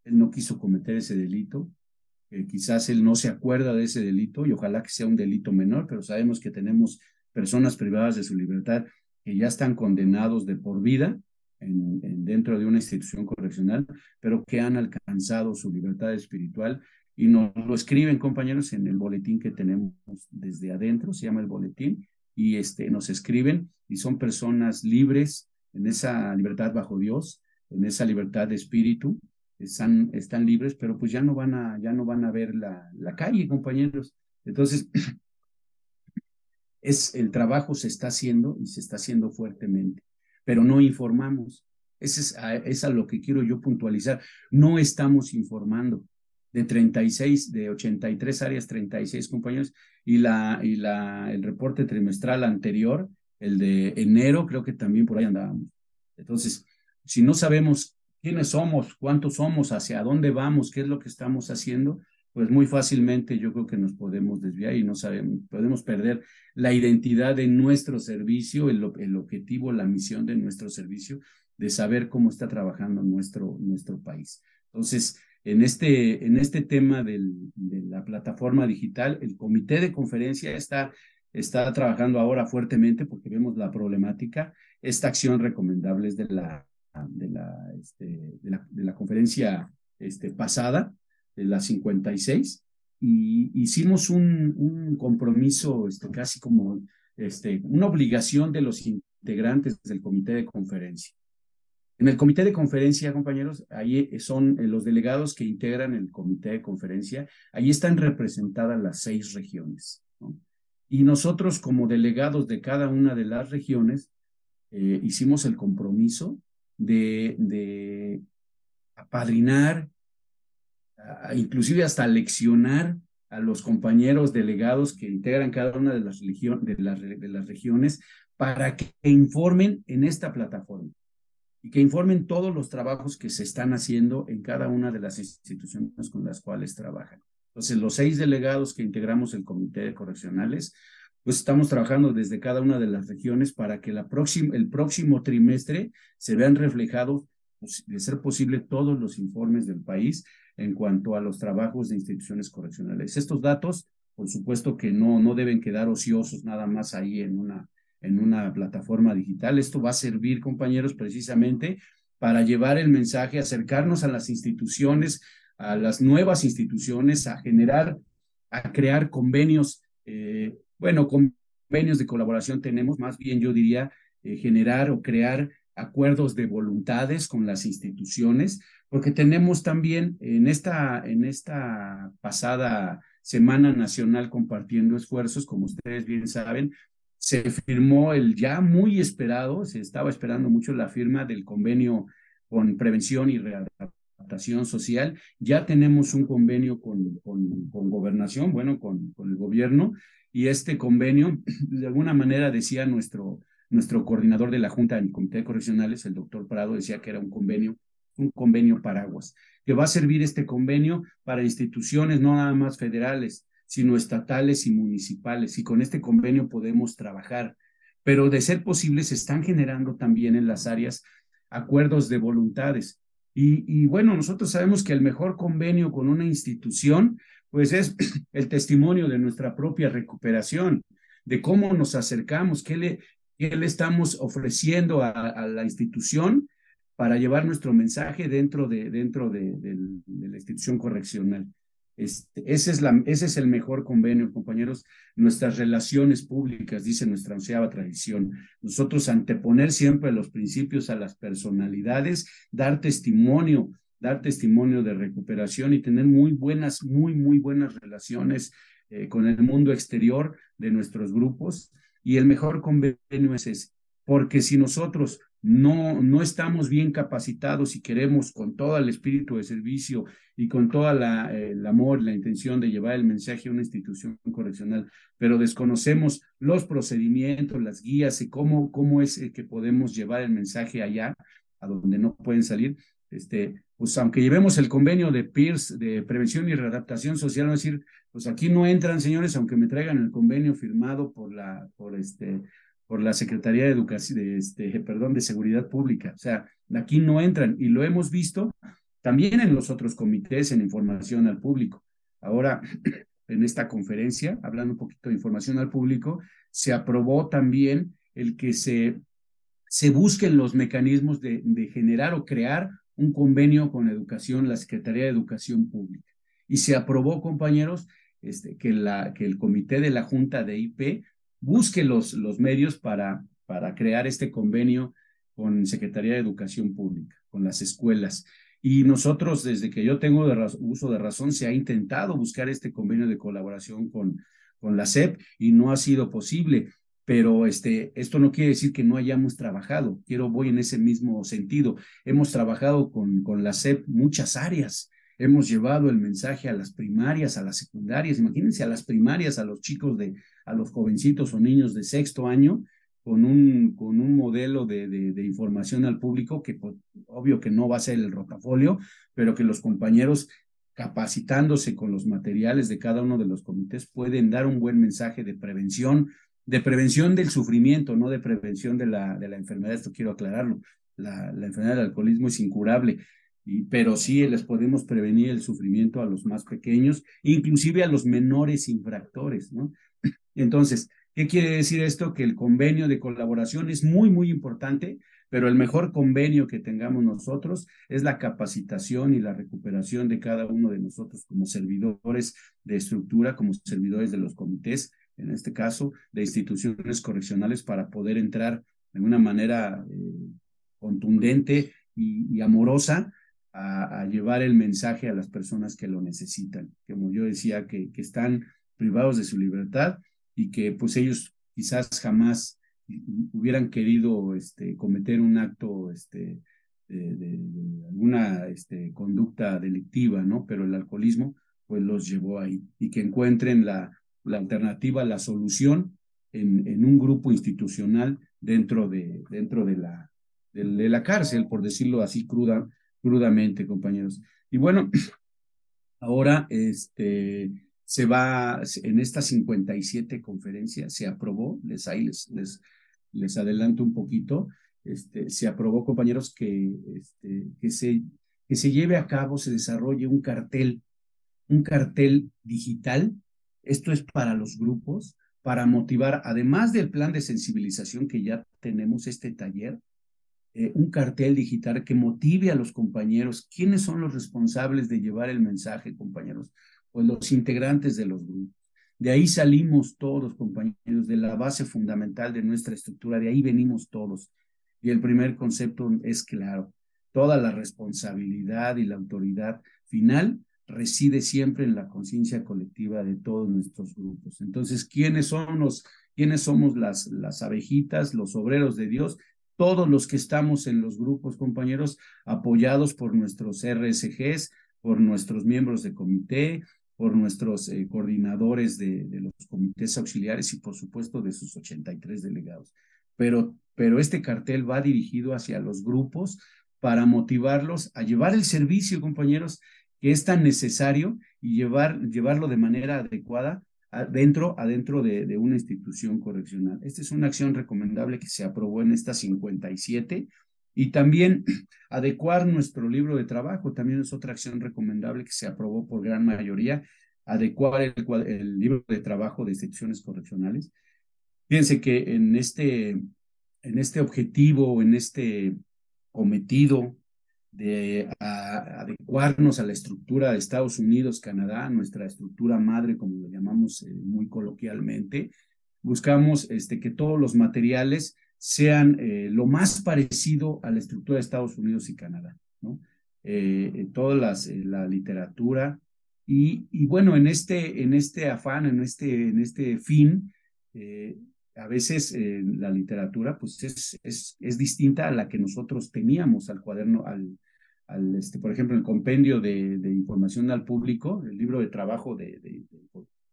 D: él no quiso cometer ese delito, que quizás él no se acuerda de ese delito y ojalá que sea un delito menor, pero sabemos que tenemos personas privadas de su libertad que ya están condenados de por vida en, en, dentro de una institución correccional, pero que han alcanzado su libertad espiritual y nos lo escriben compañeros en el boletín que tenemos desde adentro, se llama el boletín, y este, nos escriben y son personas libres en esa libertad bajo Dios, en esa libertad de espíritu, están, están libres, pero pues ya no van a, ya no van a ver la, la calle, compañeros. Entonces, [clears throat] es, el trabajo se está haciendo y se está haciendo fuertemente, pero no informamos. Ese es es a lo que quiero yo puntualizar. No estamos informando de 36, de 83 áreas, 36 compañeros, y, la, y la, el reporte trimestral anterior, el de enero, creo que también por ahí andábamos. Entonces, si no sabemos quiénes somos, cuántos somos, hacia dónde vamos, qué es lo que estamos haciendo, pues muy fácilmente yo creo que nos podemos desviar y no sabemos, podemos perder la identidad de nuestro servicio, el, el objetivo, la misión de nuestro servicio, de saber cómo está trabajando nuestro, nuestro país. Entonces, en este, en este tema de la plataforma digital, el comité de conferencia está, está trabajando ahora fuertemente porque vemos la problemática. Esta acción recomendable es de la, de la, este, de la conferencia este, pasada, de la 56, y hicimos un, un compromiso este, casi como este, una obligación de los integrantes del comité de conferencia. En el comité de conferencia, compañeros, ahí son eh, los delegados que integran el comité de conferencia, ahí están representadas las seis regiones. ¿no? Y nosotros como delegados de cada una de las regiones eh, hicimos el compromiso de, de apadrinar, a, inclusive hasta leccionar a los compañeros delegados que integran cada una de las, de de las regiones para que informen en esta plataforma y que informen todos los trabajos que se están haciendo en cada una de las instituciones con las cuales trabajan. Entonces, los seis delegados que integramos el comité de correccionales, pues estamos trabajando desde cada una de las regiones para que el próximo trimestre se vean reflejados, pues, de ser posible, todos los informes del país en cuanto a los trabajos de instituciones correccionales. Estos datos, por supuesto que no, no deben quedar ociosos nada más ahí en una, en una plataforma digital. Esto va a servir, compañeros, precisamente para llevar el mensaje, acercarnos a las instituciones, a las nuevas instituciones, a generar, a crear convenios, eh, bueno, convenios de colaboración tenemos, más bien yo diría, eh, generar o crear acuerdos de voluntades con las instituciones, porque tenemos también en esta, en esta pasada Semana Nacional compartiendo esfuerzos, como ustedes bien saben, se firmó el ya muy esperado, se estaba esperando mucho la firma del convenio con prevención y readaptación social. Ya tenemos un convenio con, con, gobernación, bueno, con, con el gobierno, y este convenio, [clears throat] de alguna manera decía nuestro, nuestro coordinador de la Junta del Comité de Correccionales, el doctor Prado, decía que era un convenio, un convenio paraguas, que va a servir este convenio para instituciones no nada más federales, sino estatales y municipales. Y con este convenio podemos trabajar. Pero de ser posible, se están generando también en las áreas acuerdos de voluntades. Y, bueno, nosotros sabemos que el mejor convenio con una institución, pues es [clears throat] el testimonio de nuestra propia recuperación, de cómo nos acercamos, qué le, qué le estamos ofreciendo a, la institución para llevar nuestro mensaje dentro de, dentro de, la institución correccional. Este, ese, es la, ese es el mejor convenio, compañeros. Nuestras relaciones públicas, dice nuestra onceava tradición. Nosotros anteponer siempre los principios a las personalidades, dar testimonio, dar testimonio de recuperación y tener muy buenas, muy, muy buenas relaciones eh, con el mundo exterior de nuestros grupos y el mejor convenio es ese. Porque si nosotros no, no estamos bien capacitados y queremos con todo el espíritu de servicio y con todo el amor, la intención de llevar el mensaje a una institución correccional, pero desconocemos los procedimientos, las guías y cómo, cómo es que podemos llevar el mensaje allá, a donde no pueden salir, este, pues aunque llevemos el convenio de PIRS, de prevención y readaptación social, no decir, pues aquí no entran, señores, aunque me traigan el convenio firmado por la, por este, por la Secretaría de Educación, de este, perdón, de Seguridad Pública. O sea, aquí no entran y lo hemos visto también en los otros comités en información al público. Ahora, [clears throat] en esta conferencia, hablando un poquito de información al público, se aprobó también el que se, se busquen los mecanismos de, generar o crear un convenio con educación, la Secretaría de Educación Pública. Y se aprobó, compañeros, este, que, la, que el comité de la Junta de IP busque los, los medios para, para crear este convenio con Secretaría de Educación Pública, con las escuelas. Y nosotros, desde que yo tengo de uso de razón, se ha intentado buscar este convenio de colaboración con, con la SEP y no ha sido posible pero este, esto no quiere decir que no hayamos trabajado. Quiero, voy en ese mismo sentido. Hemos trabajado con, con la SEP muchas áreas. Hemos llevado el mensaje a las primarias, a las secundarias. Imagínense a las primarias, a los chicos de, a los jovencitos o niños de sexto año, con un, con un modelo de, de, información al público que pues, obvio que no va a ser el rotafolio, pero que los compañeros capacitándose con los materiales de cada uno de los comités pueden dar un buen mensaje de prevención, de prevención del sufrimiento, no de prevención de la, de la enfermedad, esto quiero aclararlo. La, la enfermedad del alcoholismo es incurable, y, pero sí les podemos prevenir el sufrimiento a los más pequeños, inclusive a los menores infractores, ¿no? Entonces, ¿qué quiere decir esto? Que el convenio de colaboración es muy, muy importante, pero el mejor convenio que tengamos nosotros es la capacitación y la recuperación de cada uno de nosotros como servidores de estructura, como servidores de los comités, en este caso, de instituciones correccionales para poder entrar de una manera eh, contundente y, amorosa a, llevar el mensaje a las personas que lo necesitan. Como yo decía, que, que están privados de su libertad y que pues ellos quizás jamás hubieran querido este, cometer un acto este, de, alguna este, conducta delictiva, ¿no? Pero el alcoholismo pues los llevó ahí y que encuentren la, alternativa, la solución en, un grupo institucional dentro de, dentro de la, la cárcel, por decirlo así cruda, crudamente, compañeros. Y bueno, [clears throat] ahora este, se va, en esta 57 conferencias se aprobó, les ahí les, les, les adelanto un poquito, este, se aprobó, compañeros, que, este, que se que se lleve a cabo, se desarrolle un cartel, un cartel digital. Esto es para los grupos, para motivar, además del plan de sensibilización que ya tenemos este taller, eh, un cartel digital que motive a los compañeros. ¿Quiénes son los responsables de llevar el mensaje, compañeros? Pues los integrantes de los grupos. De ahí salimos todos, compañeros, de la base fundamental de nuestra estructura, de ahí venimos todos. Y el primer concepto es claro, toda la responsabilidad y la autoridad final reside siempre en la conciencia colectiva de todos nuestros grupos. Entonces, ¿quiénes son los, quiénes somos las, las abejitas, los obreros de Dios? Todos los que estamos en los grupos, compañeros, apoyados por nuestros RSGs, por nuestros miembros de comité, por nuestros eh, coordinadores de, los comités auxiliares y por supuesto de sus 83 delegados. Pero, pero este cartel va dirigido hacia los grupos para motivarlos a llevar el servicio, compañeros, que es tan necesario y llevar, llevarlo de manera adecuada adentro de, de, una institución correccional. Esta es una acción recomendable que se aprobó en esta 57 y también [clears throat] adecuar nuestro libro de trabajo, también es otra acción recomendable que se aprobó por gran mayoría, adecuar el, libro de trabajo de instituciones correccionales. Fíjense que en este, en este objetivo, en este cometido de adecuarnos a la estructura de Estados Unidos, Canadá, nuestra estructura madre, como lo llamamos eh, muy coloquialmente, buscamos este, que todos los materiales sean eh, lo más parecido a la estructura de Estados Unidos y Canadá, ¿no? Eh, toda las, eh, la literatura y, bueno, en este, en este afán, en este, en este fin, a veces la literatura pues es, es, es, distinta a la que nosotros teníamos al cuaderno, al, este, por ejemplo, el compendio de, información al público, el libro de trabajo de, de,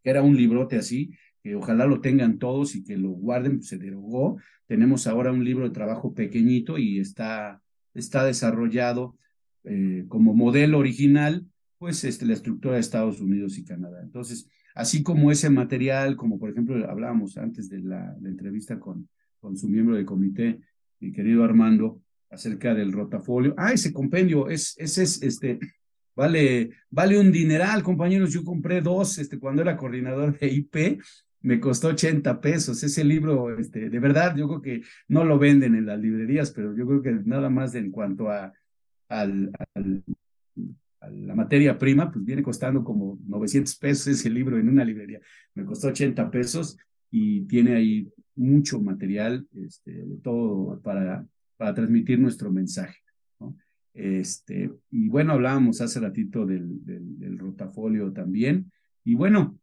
D: era un librote así, que ojalá lo tengan todos y que lo guarden, pues se derogó. Tenemos ahora un libro de trabajo pequeñito y está, está desarrollado eh, como modelo original, pues este, la estructura de Estados Unidos y Canadá. Entonces, así como ese material, como por ejemplo hablábamos antes de la, entrevista con, con su miembro de comité, mi querido Armando, acerca del rotafolio. Ah, ese compendio, es, ese es, este, vale, vale un dineral, compañeros. Yo compré dos, este, cuando era coordinador de IP, me costó 80 pesos. Ese libro, este, de verdad, yo creo que no lo venden en las librerías, pero yo creo que nada más en cuanto a, al, la materia prima, pues viene costando como 900 pesos ese libro en una librería. Me costó 80 pesos y tiene ahí mucho material, este, todo para, para transmitir nuestro mensaje. Este, y bueno, hablábamos hace ratito del, del, del rotafolio también. Y bueno,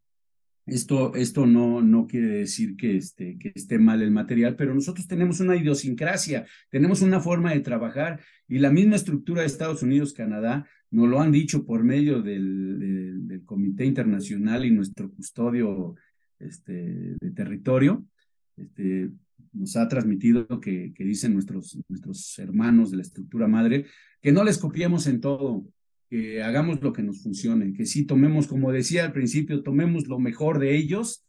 D: esto, esto no, no quiere decir que, este, que esté mal el material, pero nosotros tenemos una idiosincrasia, tenemos una forma de trabajar y la misma estructura de Estados Unidos, Canadá, nos lo han dicho por medio del, del, del Comité Internacional y nuestro custodio este, de territorio. Este, nos ha transmitido que, dicen nuestros, nuestros hermanos de la estructura madre, que no les copiemos en todo, que hagamos lo que nos funcione, que sí tomemos, como decía al principio, tomemos lo mejor de ellos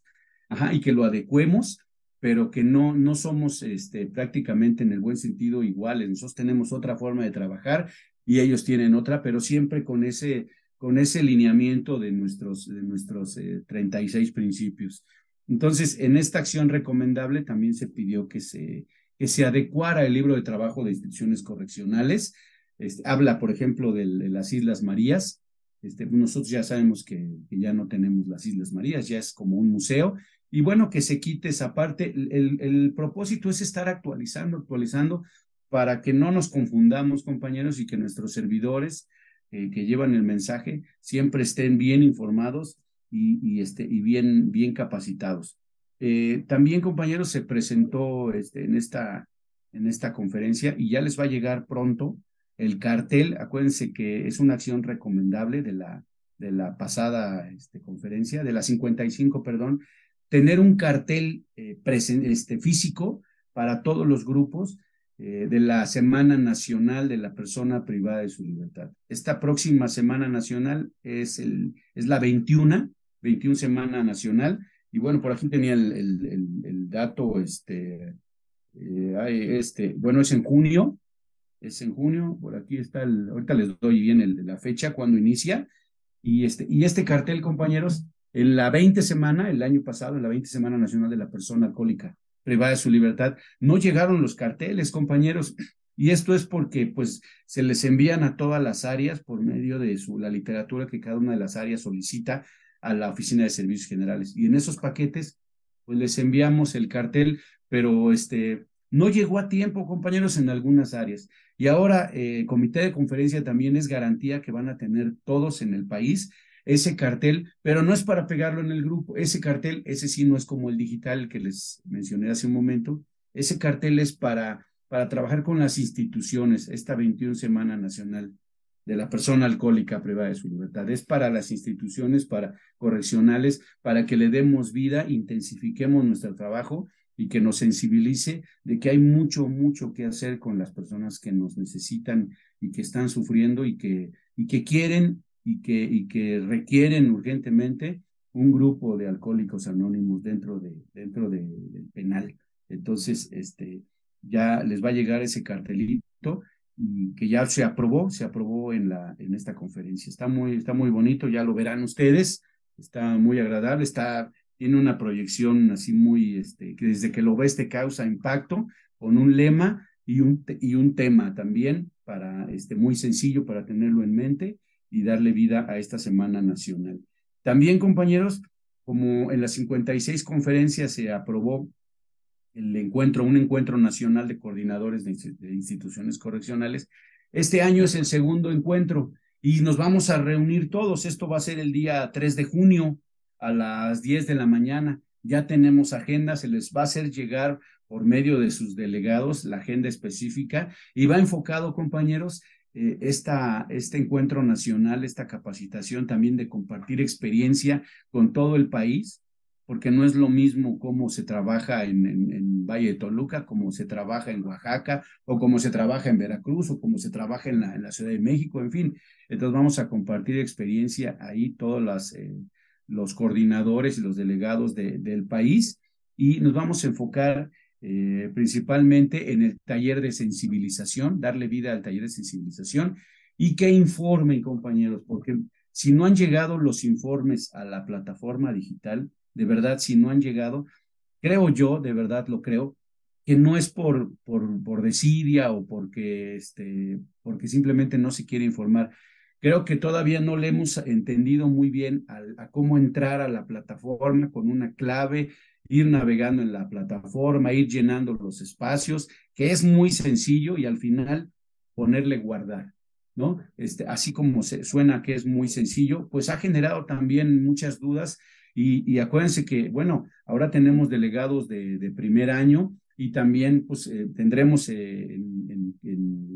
D: y que lo adecuemos, pero que no, no somos este, prácticamente en el buen sentido iguales. Nosotros tenemos otra forma de trabajar y ellos tienen otra, pero siempre con ese, con ese lineamiento de nuestros, de nuestros eh, 36 principios. Entonces, en esta acción recomendable también se pidió que se, que se adecuara el libro de trabajo de instituciones correccionales este, habla, por ejemplo, de, las Islas Marías. Este, nosotros ya sabemos que, ya no tenemos las Islas Marías, ya es como un museo. Y bueno, que se quite esa parte. El, el propósito es estar actualizando, actualizando, para que no nos confundamos, compañeros, y que nuestros servidores eh, que llevan el mensaje siempre estén bien informados y, este, y bien, bien capacitados. Eh, también, compañeros, se presentó este, en, esta, en esta conferencia y ya les va a llegar pronto el cartel, acuérdense que es una acción recomendable de la, de la pasada este, conferencia, de la 55, perdón, tener un cartel eh, este, físico para todos los grupos eh, de la Semana Nacional de la Persona Privada de su Libertad. Esta próxima Semana Nacional es, el, es la 21, 21 Semana Nacional, y bueno, por aquí tenía el, el, el, dato, este, eh, este, bueno, es en junio, es en junio, por aquí está el, ahorita les doy bien la fecha, cuando inicia, y este, y este cartel, compañeros, en la 20 semana, el año pasado, en la 20 semana nacional de la persona alcohólica privada de su libertad, no llegaron los carteles, compañeros, y esto es porque pues se les envían a todas las áreas por medio de su, la literatura que cada una de las áreas solicita a la Oficina de Servicios Generales. Y en esos paquetes, pues les enviamos el cartel, pero este, no llegó a tiempo, compañeros, en algunas áreas. Y ahora, eh, comité de conferencia también es garantía que van a tener todos en el país ese cartel, pero no es para pegarlo en el grupo. Ese cartel, ese sí no es como el digital que les mencioné hace un momento. Ese cartel es para, para trabajar con las instituciones, esta 21 Semana Nacional de la persona alcohólica privada de su libertad. Es para las instituciones, para correccionales, para que le demos vida, intensifiquemos nuestro trabajo y que nos sensibilice de que hay mucho, mucho que hacer con las personas que nos necesitan y que están sufriendo y que, y que quieren y que, y que requieren urgentemente un grupo de alcohólicos anónimos dentro, de, dentro de, del penal. Entonces, este, ya les va a llegar ese cartelito que ya se aprobó, se aprobó en, la, en esta conferencia. Está muy, está muy bonito, ya lo verán ustedes, está muy agradable, está, tiene una proyección así muy, este, que desde que lo ves te causa impacto, con un lema y un, y un tema también, para, este, muy sencillo para tenerlo en mente y darle vida a esta Semana Nacional. También, compañeros, como en las 56 conferencias se aprobó el encuentro, un encuentro nacional de coordinadores de, instituciones correccionales, este año es el segundo encuentro y nos vamos a reunir todos. Esto va a ser el día 3 de junio a las 10 de la mañana. Ya tenemos agenda, se les va a hacer llegar por medio de sus delegados la agenda específica y va enfocado, compañeros, eh, esta, este encuentro nacional, esta capacitación también de compartir experiencia con todo el país, porque no es lo mismo cómo se trabaja en, en, Valle de Toluca, como se trabaja en Oaxaca, o cómo se trabaja en Veracruz, o cómo se trabaja en la, en la Ciudad de México, en fin. Entonces vamos a compartir experiencia ahí, todos las, eh, los coordinadores y los delegados de, del país, y nos vamos a enfocar eh, principalmente en el taller de sensibilización, darle vida al taller de sensibilización y que informen, compañeros, porque si no han llegado los informes a la plataforma digital, de verdad, si no han llegado, creo yo, de verdad lo creo, que no es por, por, por desidia o porque, este, porque simplemente no se quiere informar. Creo que todavía no le hemos entendido muy bien a cómo entrar a la plataforma con una clave, ir navegando en la plataforma, ir llenando los espacios, que es muy sencillo y al final ponerle guardar, ¿no? Este, así como se, suena que es muy sencillo, pues ha generado también muchas dudas y, acuérdense que, bueno, ahora tenemos delegados de, primer año y también pues eh, tendremos eh, en,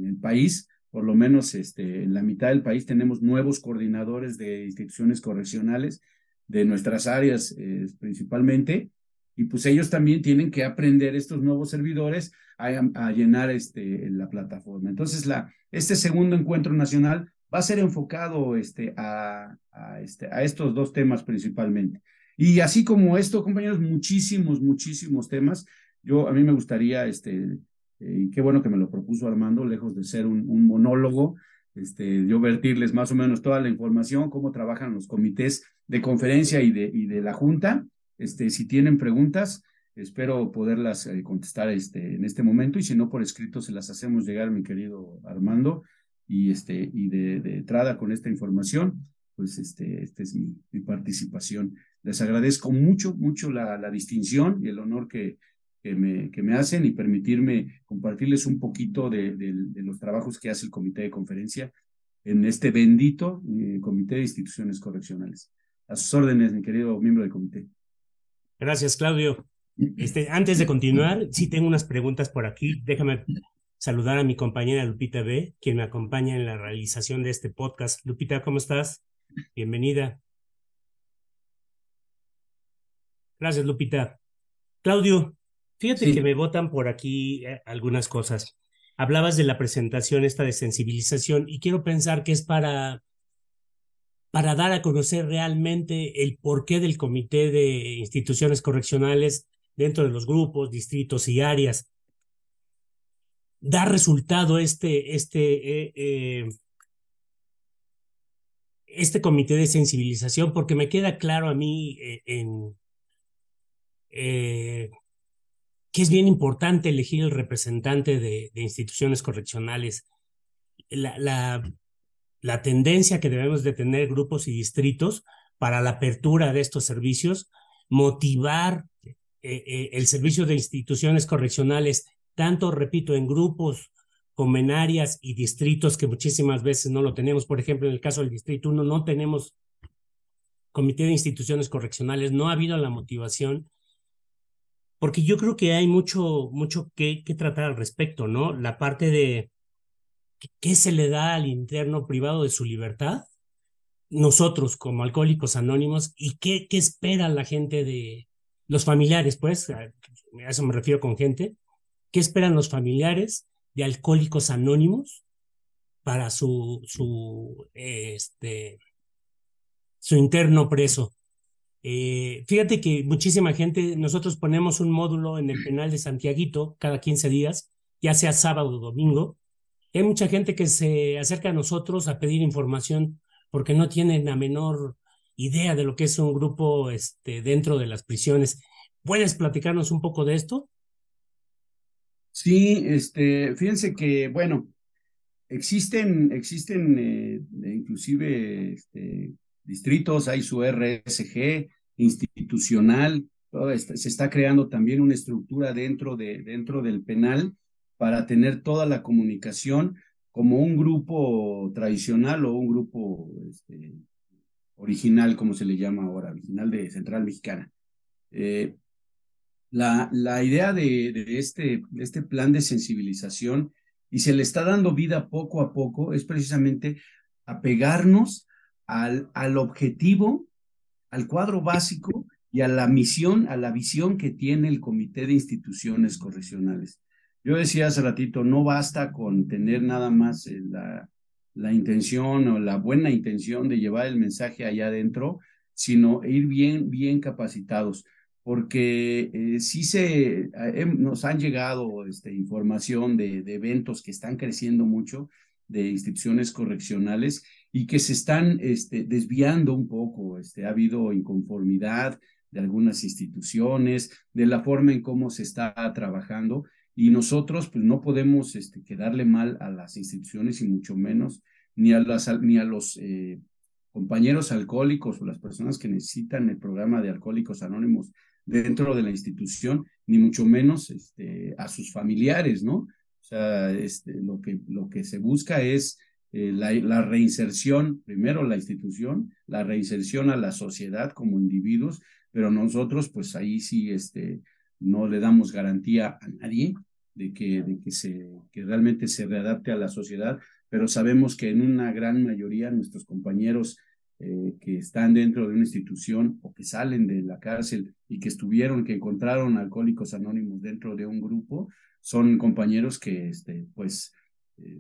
D: el país, por lo menos este, en la mitad del país tenemos nuevos coordinadores de instituciones correccionales de nuestras áreas eh, principalmente, y pues ellos también tienen que aprender estos nuevos servidores a, llenar este, la plataforma. Entonces, la, este segundo encuentro nacional va a ser enfocado este, a, este, a estos dos temas principalmente. Y así como esto, compañeros, muchísimos, muchísimos temas. Yo, a mí me gustaría, este, eh, qué bueno que me lo propuso Armando, lejos de ser un, un monólogo, este, yo vertirles más o menos toda la información, cómo trabajan los comités de conferencia y de, y de la Junta, este, si tienen preguntas, espero poderlas eh, contestar este, en este momento y si no por escrito se las hacemos llegar, mi querido Armando, y, este, y de, de entrada con esta información, pues este, esta es mi, mi, participación. Les agradezco mucho, mucho la, la distinción y el honor que, que, me, que me hacen y permitirme compartirles un poquito de, de, de, los trabajos que hace el comité de conferencia en este bendito eh, comité de instituciones correccionales. A sus órdenes, mi querido miembro del comité.
C: Gracias, Claudio. [clears throat] Este, antes de continuar, sí tengo unas preguntas por aquí. Déjame saludar a mi compañera Lupita B., quien me acompaña en la realización de este podcast. Lupita, ¿cómo estás? Bienvenida. Gracias, Lupita. Claudio, fíjate que me votan por aquí eh, algunas cosas. Hablabas de la presentación esta de sensibilización y quiero pensar que es para para dar a conocer realmente el porqué del Comité de Instituciones Correccionales dentro de los grupos, distritos y áreas. Da resultado este, este, eh, este comité de sensibilización? Porque me queda claro a mí en, que es bien importante elegir el representante de, instituciones correccionales. La, la, tendencia que debemos de tener grupos y distritos para la apertura de estos servicios, motivar eh, eh, el servicio de instituciones correccionales, tanto, repito, en grupos como en áreas y distritos que muchísimas veces no lo tenemos. Por ejemplo, en el caso del Distrito 1 no tenemos comité de instituciones correccionales, no ha habido la motivación, porque yo creo que hay mucho, mucho que, que tratar al respecto, ¿no? La parte de ¿qué se le da al interno privado de su libertad? Nosotros como alcohólicos anónimos y qué, qué espera la gente de los familiares, pues, a eso me refiero con gente, ¿qué esperan los familiares de alcohólicos anónimos para su, su, este, su interno preso? Eh, fíjate que muchísima gente, nosotros ponemos un módulo en el penal de Santiaguito cada 15 días, ya sea sábado o domingo, hay mucha gente que se acerca a nosotros a pedir información porque no tienen la menor idea de lo que es un grupo este, dentro de las prisiones. ¿Puedes platicarnos un poco de esto?
D: Sí, este, fíjense que, bueno, existen, existen eh, inclusive este, distritos, hay su RSG institucional, se está creando también una estructura dentro, de, dentro del penal para tener toda la comunicación como un grupo tradicional o un grupo este, original, como se le llama ahora, original de Central Mexicana. Eh, la, la, idea de, de, este, este plan de sensibilización, y se le está dando vida poco a poco, es precisamente apegarnos al, al objetivo, al cuadro básico y a la misión, a la visión que tiene el Comité de Instituciones Correccionales. Yo decía hace ratito, no basta con tener nada más eh, la, la intención o la buena intención de llevar el mensaje allá adentro, sino ir bien, bien capacitados, porque eh, sí se, eh, nos han llegado este, información de, de, eventos que están creciendo mucho, de instituciones correccionales y que se están este, desviando un poco, este, ha habido inconformidad de algunas instituciones, de la forma en cómo se está trabajando y nosotros pues no podemos este, quedarle mal a las instituciones y mucho menos ni a, las, ni a los eh, compañeros alcohólicos o las personas que necesitan el programa de alcohólicos anónimos dentro de la institución, ni mucho menos este, a sus familiares, ¿no? O sea, este, lo, que, lo que se busca es eh, la, la, reinserción, primero la institución, la reinserción a la sociedad como individuos, pero nosotros pues ahí sí este, no le damos garantía a nadie de que, de que, se, que realmente se readapte a la sociedad, pero sabemos que en una gran mayoría nuestros compañeros eh, que están dentro de una institución o que salen de la cárcel y que estuvieron, que encontraron alcohólicos anónimos dentro de un grupo, son compañeros que, este, pues, eh,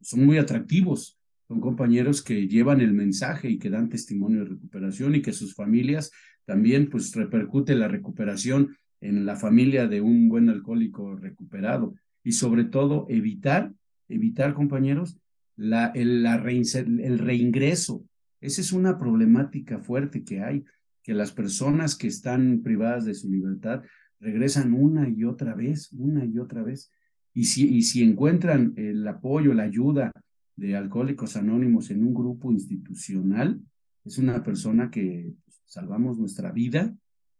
D: son muy atractivos, son compañeros que llevan el mensaje y que dan testimonio de recuperación y que sus familias también, pues, repercute la recuperación en la familia de un buen alcohólico recuperado y sobre todo evitar, evitar compañeros, la, el, la el reingreso. Esa es una problemática fuerte que hay, que las personas que están privadas de su libertad regresan una y otra vez, una y otra vez. Y si, y si encuentran el apoyo, la ayuda de Alcohólicos Anónimos en un grupo institucional, es una persona que pues, salvamos nuestra vida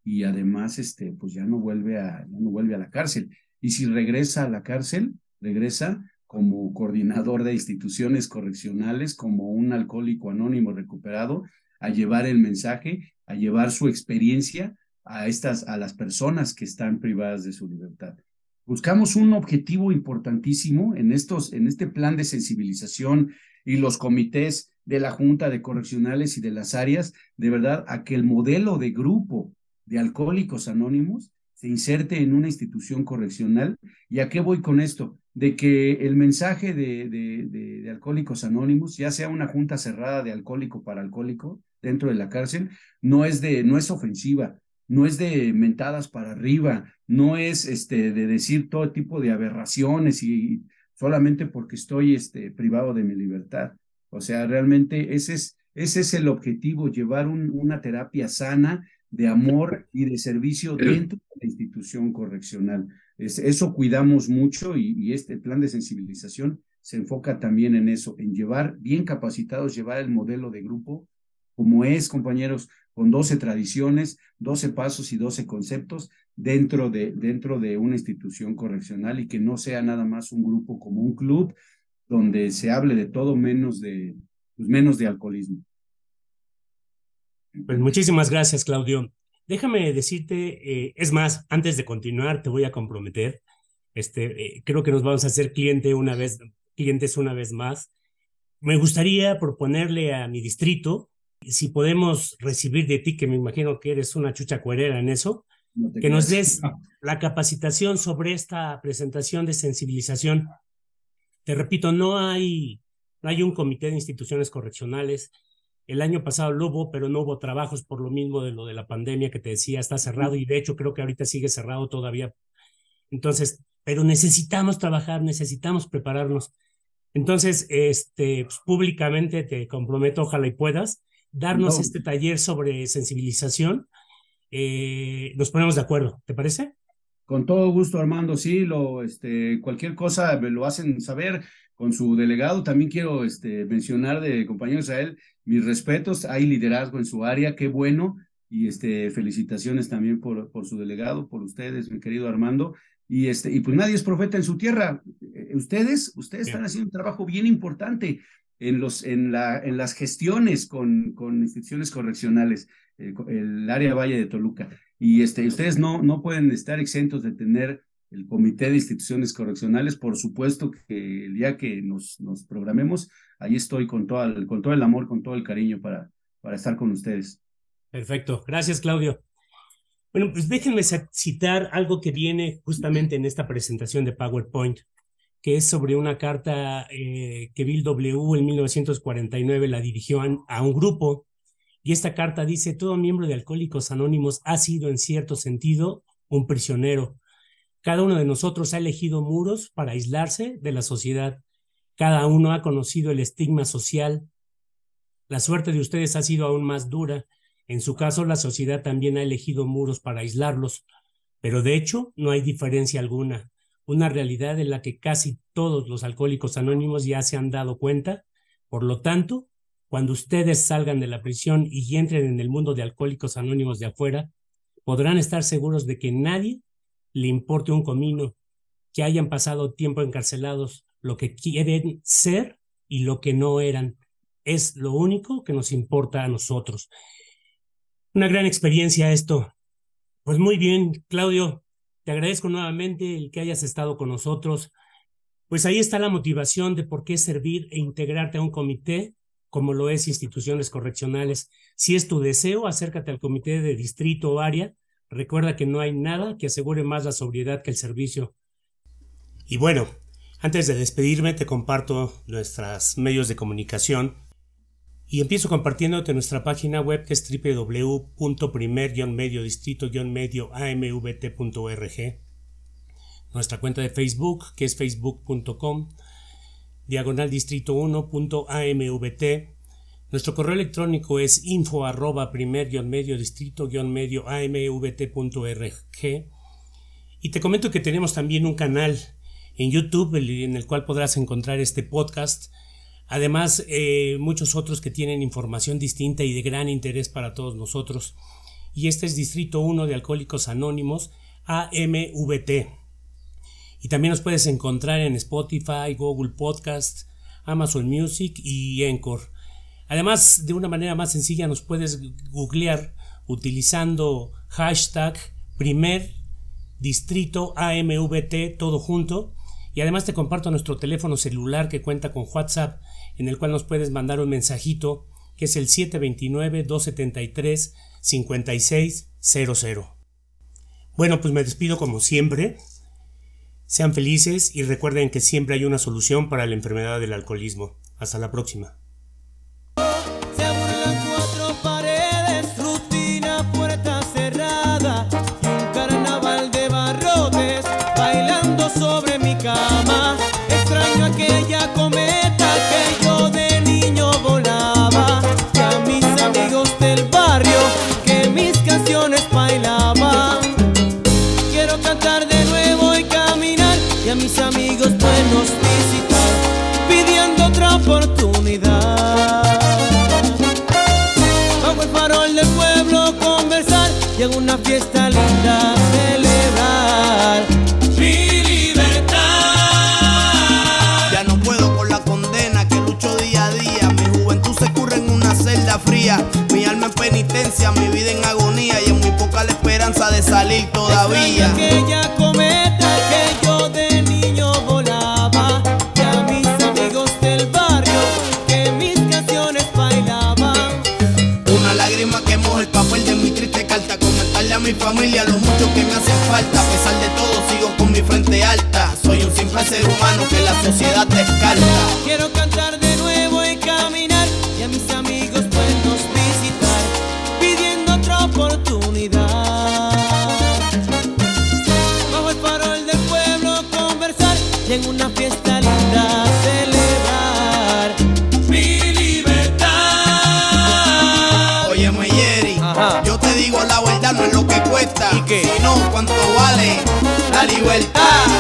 D: y además este pues ya no vuelve a ya no vuelve a la cárcel y si regresa a la cárcel regresa como coordinador de instituciones correccionales como un alcohólico anónimo recuperado a llevar el mensaje a llevar su experiencia a estas a las personas que están privadas de su libertad buscamos un objetivo importantísimo en estos en este plan de sensibilización y los comités de la Junta de Correccionales y de las áreas, de verdad, a que el modelo de grupo de Alcohólicos Anónimos se inserte en una institución correccional. ¿Y a qué voy con esto? De que el mensaje de, de, de, Alcohólicos Anónimos, ya sea una junta cerrada de alcohólico para alcohólico dentro de la cárcel, no es, de, no es ofensiva, no es de mentadas para arriba, no es este, de decir todo tipo de aberraciones y solamente porque estoy este, privado de mi libertad. O sea, realmente ese es, ese es el objetivo, llevar una terapia sana de amor y de servicio dentro de la institución correccional. Eso cuidamos mucho y, y, este plan de sensibilización se enfoca también en eso, en llevar bien capacitados, llevar el modelo de grupo como es, compañeros, con 12 tradiciones, 12 pasos y 12 conceptos dentro de, dentro de una institución correccional y que no sea nada más un grupo como un club donde se hable de todo menos de, pues menos de alcoholismo.
C: Pues muchísimas gracias, Claudio. Déjame decirte, eh, es más, antes de continuar, te voy a comprometer. Este, eh, creo que nos vamos a hacer cliente una vez, clientes una vez más. Me gustaría proponerle a mi distrito, si podemos recibir de ti, que me imagino que eres una chucha cuerera en eso, que nos des [laughs] la capacitación sobre esta presentación de sensibilización. Te repito, no hay, no hay un comité de instituciones correccionales. El año pasado lo hubo, pero no hubo trabajos por lo mismo de lo de la pandemia que te decía, está cerrado y de hecho creo que ahorita sigue cerrado todavía. Entonces, pero necesitamos trabajar, necesitamos prepararnos. Entonces, este, pues, públicamente te comprometo, ojalá y puedas, darnos este taller sobre sensibilización. Eh, nos ponemos de acuerdo, ¿te parece?
D: Con todo gusto, Armando, sí, lo, este, cualquier cosa me lo hacen saber con su delegado. También quiero este, mencionar de compañero Israel mis respetos, hay liderazgo en su área, qué bueno, y este, felicitaciones también por, por su delegado, por ustedes, mi querido Armando. Y, este, y pues nadie es profeta en su tierra. Eh, ustedes, ustedes están haciendo un trabajo bien importante en, los, en, la, en las gestiones con, con instituciones correccionales, eh, el, área Valle de Toluca. Y este, ustedes no, no pueden estar exentos de tener el Comité de Instituciones Correccionales. Por supuesto que el día que nos, nos programemos, ahí estoy con todo, el, con todo el amor, con todo el cariño para, para estar con ustedes.
C: Perfecto. Gracias, Claudio. Bueno, pues déjenme citar algo que viene justamente en esta presentación de PowerPoint que es sobre una carta eh, que Bill W. en 1949 la dirigió a, un grupo. Y esta carta dice, todo miembro de Alcohólicos Anónimos ha sido en cierto sentido un prisionero. Cada uno de nosotros ha elegido muros para aislarse de la sociedad. Cada uno ha conocido el estigma social. La suerte de ustedes ha sido aún más dura. En su caso, la sociedad también ha elegido muros para aislarlos. Pero de hecho, no hay diferencia alguna una realidad en la que casi todos los alcohólicos anónimos ya se han dado cuenta. Por lo tanto, cuando ustedes salgan de la prisión y entren en el mundo de alcohólicos anónimos de afuera, podrán estar seguros de que nadie le importe un comino, que hayan pasado tiempo encarcelados, lo que quieren ser y lo que no eran. Es lo único que nos importa a nosotros. Una gran experiencia esto. Pues muy bien, Claudio, te agradezco nuevamente el que hayas estado con nosotros. Pues ahí está la motivación de por qué servir e integrarte a un comité como lo es instituciones correccionales. Si es tu deseo, acércate al comité de distrito o área. Recuerda que no hay nada que asegure más la sobriedad que el servicio. Y bueno, antes de despedirme te comparto nuestros medios de comunicación y empiezo compartiéndote nuestra página web que es www.primer-medio-distrito-medio-amvt.org. Nuestra cuenta de Facebook que es facebook.com diagonal distrito 1.amvt. Nuestro correo electrónico es info arroba primer-medio distrito-medio amvt.org. Y te comento que tenemos también un canal en YouTube en el cual podrás encontrar este podcast Además, eh, muchos otros que tienen información distinta y de gran interés para todos nosotros. Y este es Distrito 1 de Alcohólicos Anónimos, AMVT. Y también nos puedes encontrar en Spotify, Google Podcast, Amazon Music y Encore. Además, de una manera más sencilla, nos puedes googlear utilizando hashtag primer distrito AMVT todo junto. Y además te comparto nuestro teléfono celular que cuenta con WhatsApp en el cual nos puedes mandar un mensajito que es el 729-273-5600. Bueno, pues me despido como siempre. Sean felices y recuerden que siempre hay una solución para la enfermedad del alcoholismo. Hasta la próxima.
B: y en una fiesta linda celebrar mi libertad.
A: Ya no puedo con la condena que lucho día a día. Mi juventud se curre en una celda fría. Mi alma en penitencia, mi vida en agonía y en muy poca la esperanza de salir todavía. ser humano que la sociedad descarta.
B: Quiero cantar de nuevo y caminar y a mis amigos buenos visitar, pidiendo otra oportunidad. Bajo el farol del pueblo conversar y en una fiesta linda celebrar. Mi libertad.
A: Oye,
B: Mayeri,
A: yo te digo la verdad no es lo que cuesta,
B: ¿Y qué?
A: sino cuánto vale la libertad.